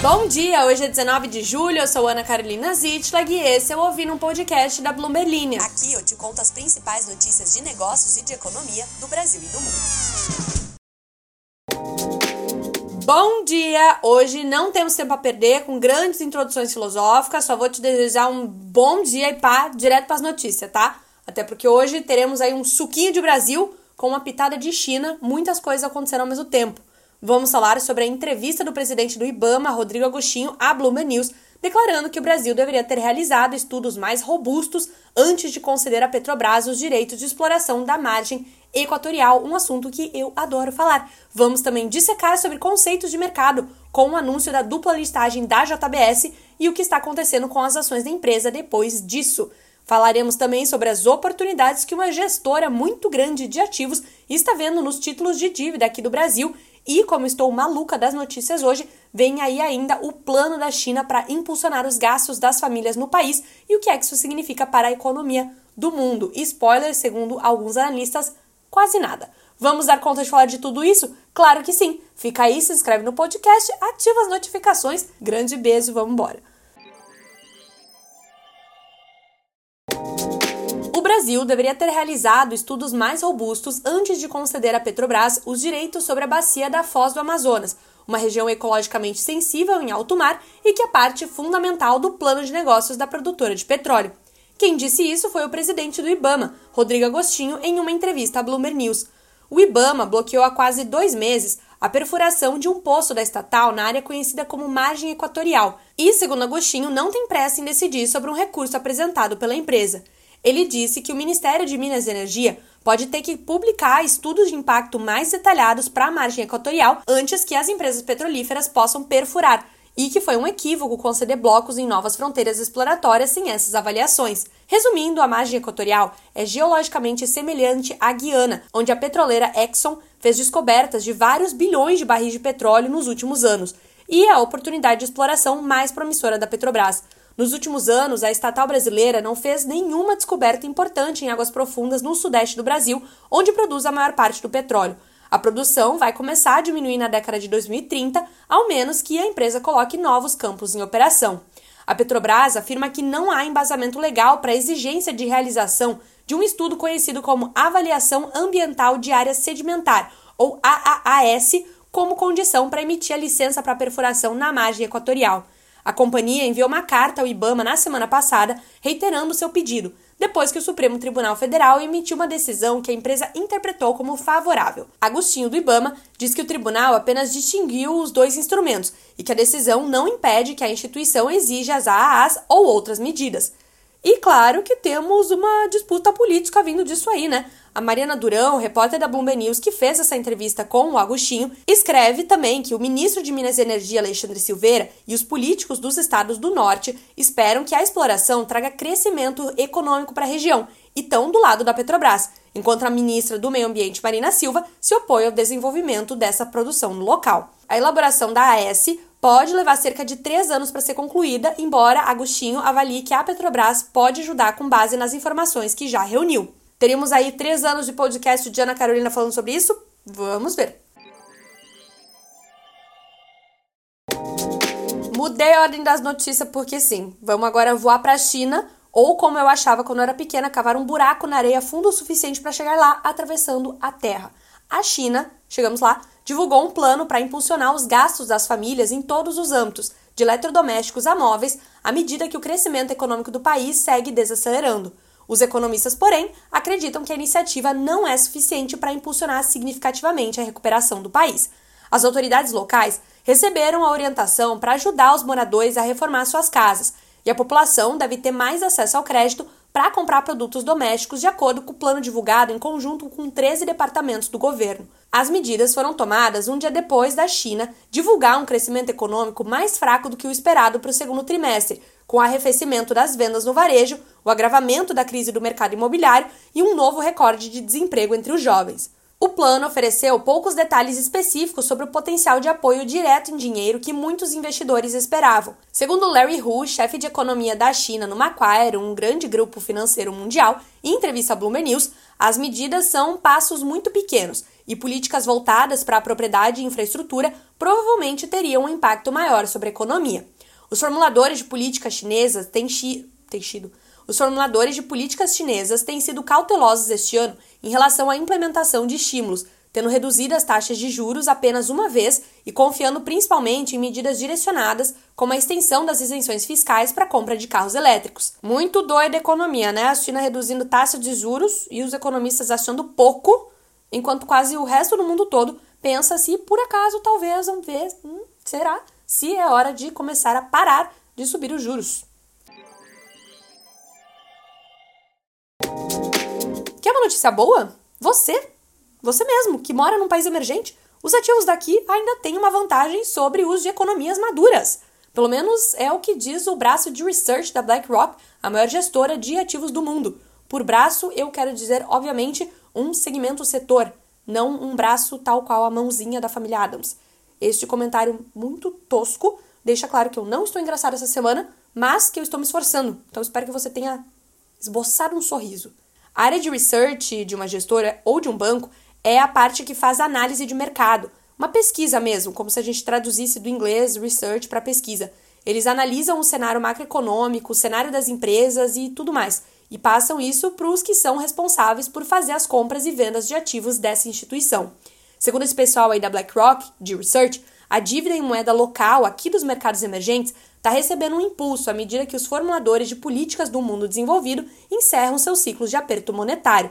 Bom dia, hoje é 19 de julho, eu sou Ana Carolina Zitlag e esse é o Ouvindo um Podcast da Bloomberg Linha. Aqui eu te conto as principais notícias de negócios e de economia do Brasil e do mundo. Bom dia! Hoje não temos tempo a perder com grandes introduções filosóficas, só vou te desejar um bom dia e pá, direto para as notícias, tá? Até porque hoje teremos aí um suquinho de Brasil com uma pitada de China, muitas coisas aconteceram ao mesmo tempo. Vamos falar sobre a entrevista do presidente do IBAMA, Rodrigo Agostinho, à Bloomberg News, declarando que o Brasil deveria ter realizado estudos mais robustos antes de conceder à Petrobras os direitos de exploração da margem equatorial, um assunto que eu adoro falar. Vamos também dissecar sobre conceitos de mercado, com o anúncio da dupla listagem da JBS e o que está acontecendo com as ações da empresa depois disso. Falaremos também sobre as oportunidades que uma gestora muito grande de ativos está vendo nos títulos de dívida aqui do Brasil e, como estou maluca das notícias hoje, vem aí ainda o plano da China para impulsionar os gastos das famílias no país e o que é que isso significa para a economia do mundo. Spoiler, segundo alguns analistas, quase nada. Vamos dar conta de falar de tudo isso? Claro que sim. Fica aí, se inscreve no podcast, ativa as notificações. Grande beijo, vamos embora. Brasil deveria ter realizado estudos mais robustos antes de conceder à Petrobras os direitos sobre a bacia da Foz do Amazonas, uma região ecologicamente sensível em alto mar e que é parte fundamental do plano de negócios da produtora de petróleo. Quem disse isso foi o presidente do IBAMA, Rodrigo Agostinho, em uma entrevista à Bloomberg News. O IBAMA bloqueou há quase dois meses a perfuração de um poço da estatal na área conhecida como margem equatorial e, segundo Agostinho, não tem pressa em decidir sobre um recurso apresentado pela empresa. Ele disse que o Ministério de Minas e Energia pode ter que publicar estudos de impacto mais detalhados para a margem equatorial antes que as empresas petrolíferas possam perfurar, e que foi um equívoco conceder blocos em novas fronteiras exploratórias sem essas avaliações. Resumindo, a margem equatorial é geologicamente semelhante à Guiana, onde a petroleira Exxon fez descobertas de vários bilhões de barris de petróleo nos últimos anos, e é a oportunidade de exploração mais promissora da Petrobras. Nos últimos anos, a estatal brasileira não fez nenhuma descoberta importante em águas profundas no sudeste do Brasil, onde produz a maior parte do petróleo. A produção vai começar a diminuir na década de 2030, ao menos que a empresa coloque novos campos em operação. A Petrobras afirma que não há embasamento legal para a exigência de realização de um estudo conhecido como Avaliação Ambiental de Área Sedimentar, ou AAAS, como condição para emitir a licença para perfuração na margem equatorial. A companhia enviou uma carta ao Ibama na semana passada reiterando seu pedido, depois que o Supremo Tribunal Federal emitiu uma decisão que a empresa interpretou como favorável. Agostinho do Ibama diz que o tribunal apenas distinguiu os dois instrumentos e que a decisão não impede que a instituição exija as AAAs ou outras medidas. E claro que temos uma disputa política vindo disso aí, né? A Mariana Durão, repórter da Bloomberg News, que fez essa entrevista com o Agostinho, escreve também que o ministro de Minas e Energia, Alexandre Silveira, e os políticos dos estados do norte esperam que a exploração traga crescimento econômico para a região e estão do lado da Petrobras, enquanto a ministra do Meio Ambiente, Marina Silva, se opõe ao desenvolvimento dessa produção no local. A elaboração da AS pode levar cerca de três anos para ser concluída, embora Agostinho avalie que a Petrobras pode ajudar com base nas informações que já reuniu. Teríamos aí três anos de podcast de Ana Carolina falando sobre isso? Vamos ver. Mudei a ordem das notícias porque sim. Vamos agora voar para a China, ou como eu achava quando eu era pequena, cavar um buraco na areia fundo o suficiente para chegar lá, atravessando a Terra. A China, chegamos lá, divulgou um plano para impulsionar os gastos das famílias em todos os âmbitos, de eletrodomésticos a móveis, à medida que o crescimento econômico do país segue desacelerando. Os economistas, porém, acreditam que a iniciativa não é suficiente para impulsionar significativamente a recuperação do país. As autoridades locais receberam a orientação para ajudar os moradores a reformar suas casas, e a população deve ter mais acesso ao crédito para comprar produtos domésticos de acordo com o plano divulgado em conjunto com 13 departamentos do governo. As medidas foram tomadas um dia depois da China divulgar um crescimento econômico mais fraco do que o esperado para o segundo trimestre, com o arrefecimento das vendas no varejo, o agravamento da crise do mercado imobiliário e um novo recorde de desemprego entre os jovens. O plano ofereceu poucos detalhes específicos sobre o potencial de apoio direto em dinheiro que muitos investidores esperavam. Segundo Larry Hu, chefe de economia da China no Macquarie, um grande grupo financeiro mundial, em entrevista à Bloomberg News, as medidas são passos muito pequenos e políticas voltadas para a propriedade e infraestrutura provavelmente teriam um impacto maior sobre a economia. Os formuladores de políticas chinesas têm, chi... têm sido os formuladores de políticas chinesas têm sido cautelosos este ano em relação à implementação de estímulos, tendo reduzido as taxas de juros apenas uma vez e confiando principalmente em medidas direcionadas, como a extensão das isenções fiscais para a compra de carros elétricos. Muito doida a economia, né? A China reduzindo taxa de juros e os economistas achando pouco, enquanto quase o resto do mundo todo pensa se por acaso talvez, vamos ver, hum, será, se é hora de começar a parar de subir os juros. Quer uma notícia boa? Você, você mesmo, que mora num país emergente, os ativos daqui ainda têm uma vantagem sobre os de economias maduras. Pelo menos é o que diz o braço de research da BlackRock, a maior gestora de ativos do mundo. Por braço, eu quero dizer, obviamente, um segmento setor, não um braço tal qual a mãozinha da família Adams. Este comentário muito tosco deixa claro que eu não estou engraçada essa semana, mas que eu estou me esforçando. Então espero que você tenha esboçado um sorriso. A área de research de uma gestora ou de um banco é a parte que faz análise de mercado, uma pesquisa mesmo, como se a gente traduzisse do inglês research para pesquisa. Eles analisam o cenário macroeconômico, o cenário das empresas e tudo mais, e passam isso para os que são responsáveis por fazer as compras e vendas de ativos dessa instituição. Segundo esse pessoal aí da BlackRock, de research, a dívida em moeda local aqui dos mercados emergentes está recebendo um impulso à medida que os formuladores de políticas do mundo desenvolvido encerram seus ciclos de aperto monetário.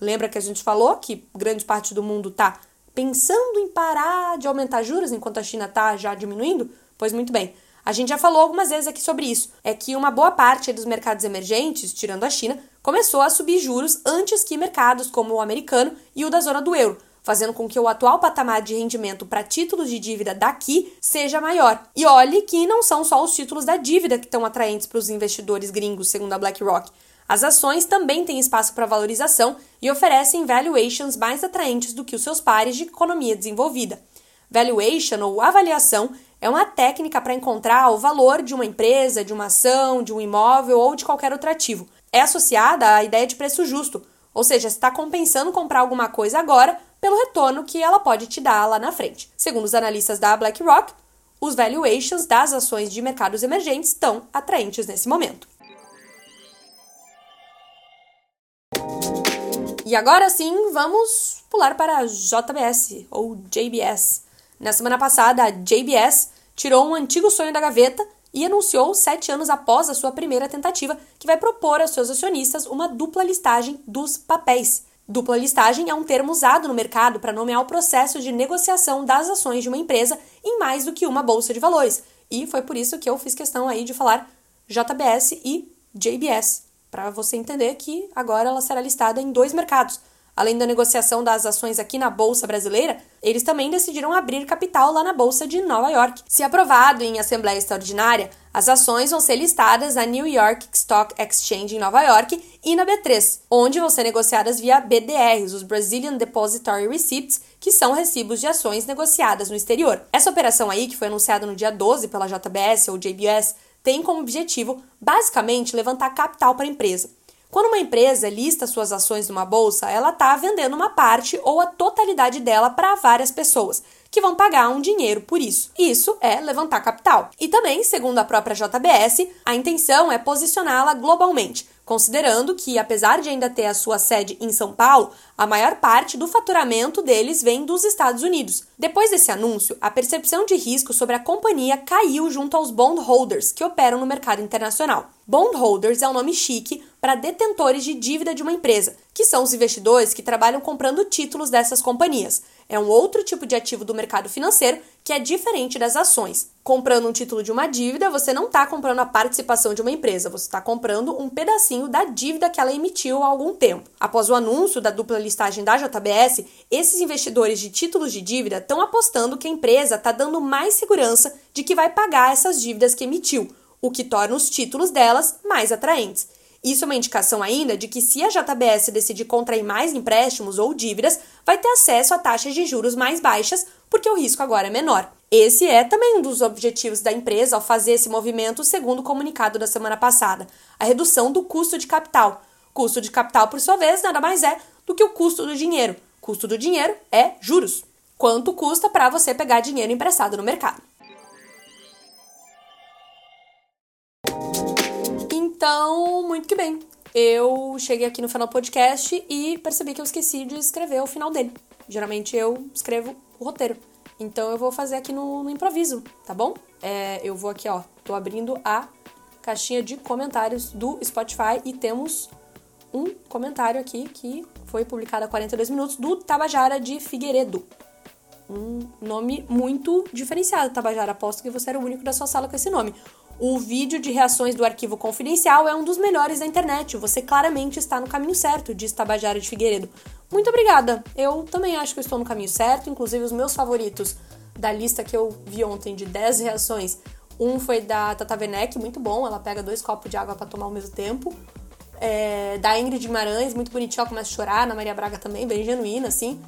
Lembra que a gente falou que grande parte do mundo está pensando em parar de aumentar juros enquanto a China está já diminuindo? Pois muito bem. A gente já falou algumas vezes aqui sobre isso. É que uma boa parte dos mercados emergentes, tirando a China, começou a subir juros antes que mercados como o americano e o da zona do euro, fazendo com que o atual patamar de rendimento para títulos de dívida daqui seja maior. E olhe que não são só os títulos da dívida que estão atraentes para os investidores gringos, segundo a BlackRock. As ações também têm espaço para valorização e oferecem valuations mais atraentes do que os seus pares de economia desenvolvida. Valuation ou avaliação é uma técnica para encontrar o valor de uma empresa, de uma ação, de um imóvel ou de qualquer outro ativo. É associada à ideia de preço justo, ou seja, está compensando comprar alguma coisa agora pelo retorno que ela pode te dar lá na frente. Segundo os analistas da BlackRock, os valuations das ações de mercados emergentes estão atraentes nesse momento. E agora sim, vamos pular para a JBS ou JBS. Na semana passada, a JBS tirou um antigo sonho da gaveta e anunciou, sete anos após a sua primeira tentativa, que vai propor aos seus acionistas uma dupla listagem dos papéis. Dupla listagem é um termo usado no mercado para nomear o processo de negociação das ações de uma empresa em mais do que uma bolsa de valores. E foi por isso que eu fiz questão aí de falar JBS e JBS, para você entender que agora ela será listada em dois mercados, Além da negociação das ações aqui na Bolsa Brasileira, eles também decidiram abrir capital lá na Bolsa de Nova York. Se aprovado em Assembleia Extraordinária, as ações vão ser listadas na New York Stock Exchange em Nova York e na B3, onde vão ser negociadas via BDRs, os Brazilian Depository Receipts, que são recibos de ações negociadas no exterior. Essa operação aí, que foi anunciada no dia 12 pela JBS ou JBS, tem como objetivo basicamente levantar capital para a empresa. Quando uma empresa lista suas ações numa bolsa, ela está vendendo uma parte ou a totalidade dela para várias pessoas, que vão pagar um dinheiro por isso. Isso é levantar capital. E também, segundo a própria JBS, a intenção é posicioná-la globalmente, considerando que, apesar de ainda ter a sua sede em São Paulo, a maior parte do faturamento deles vem dos Estados Unidos. Depois desse anúncio, a percepção de risco sobre a companhia caiu junto aos bondholders que operam no mercado internacional. Bondholders é um nome chique para detentores de dívida de uma empresa, que são os investidores que trabalham comprando títulos dessas companhias. É um outro tipo de ativo do mercado financeiro que é diferente das ações. Comprando um título de uma dívida, você não está comprando a participação de uma empresa, você está comprando um pedacinho da dívida que ela emitiu há algum tempo. Após o anúncio da dupla listagem da JBS, esses investidores de títulos de dívida estão apostando que a empresa está dando mais segurança de que vai pagar essas dívidas que emitiu, o que torna os títulos delas mais atraentes. Isso é uma indicação ainda de que se a JBS decidir contrair mais empréstimos ou dívidas, vai ter acesso a taxas de juros mais baixas, porque o risco agora é menor. Esse é também um dos objetivos da empresa ao fazer esse movimento, segundo o comunicado da semana passada, a redução do custo de capital. Custo de capital, por sua vez, nada mais é do que o custo do dinheiro. Custo do dinheiro é juros. Quanto custa para você pegar dinheiro emprestado no mercado? Então, muito que bem. Eu cheguei aqui no final do podcast e percebi que eu esqueci de escrever o final dele. Geralmente eu escrevo o roteiro. Então eu vou fazer aqui no, no improviso, tá bom? É, eu vou aqui, ó. Tô abrindo a caixinha de comentários do Spotify e temos um comentário aqui que foi publicado há 42 minutos do Tabajara de Figueiredo. Um nome muito diferenciado, Tabajara. Aposto que você era o único da sua sala com esse nome. O vídeo de reações do arquivo confidencial é um dos melhores da internet. Você claramente está no caminho certo, diz Tabajara de Figueiredo. Muito obrigada. Eu também acho que estou no caminho certo. Inclusive, os meus favoritos da lista que eu vi ontem de 10 reações. Um foi da Tata Werneck, muito bom. Ela pega dois copos de água para tomar ao mesmo tempo. É, da Ingrid Guimarães, muito bonitinha, ela começa a chorar. Na Maria Braga também, bem genuína, assim.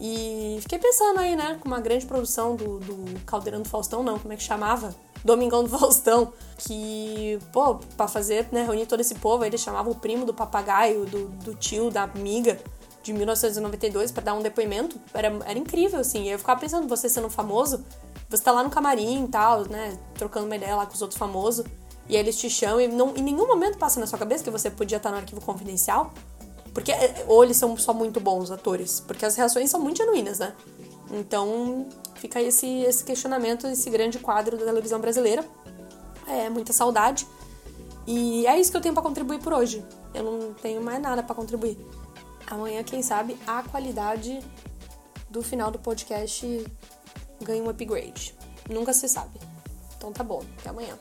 E fiquei pensando aí, né, com uma grande produção do, do Caldeirão do Faustão, não, como é que chamava? Domingão do Faustão, que, pô, pra fazer, né, reunir todo esse povo, aí eles chamavam o primo do papagaio, do, do tio, da amiga de 1992 para dar um depoimento. Era, era incrível, assim. Eu ficava pensando, você sendo famoso, você tá lá no camarim e tal, né, trocando uma ideia lá com os outros famosos, e aí eles te chamam e não, em nenhum momento passa na sua cabeça que você podia estar no arquivo confidencial. Porque, é, ou eles são só muito bons atores, porque as reações são muito genuínas, né? Então, fica esse, esse questionamento, esse grande quadro da televisão brasileira. É muita saudade. E é isso que eu tenho para contribuir por hoje. Eu não tenho mais nada para contribuir. Amanhã, quem sabe, a qualidade do final do podcast ganha um upgrade. Nunca se sabe. Então tá bom, até amanhã.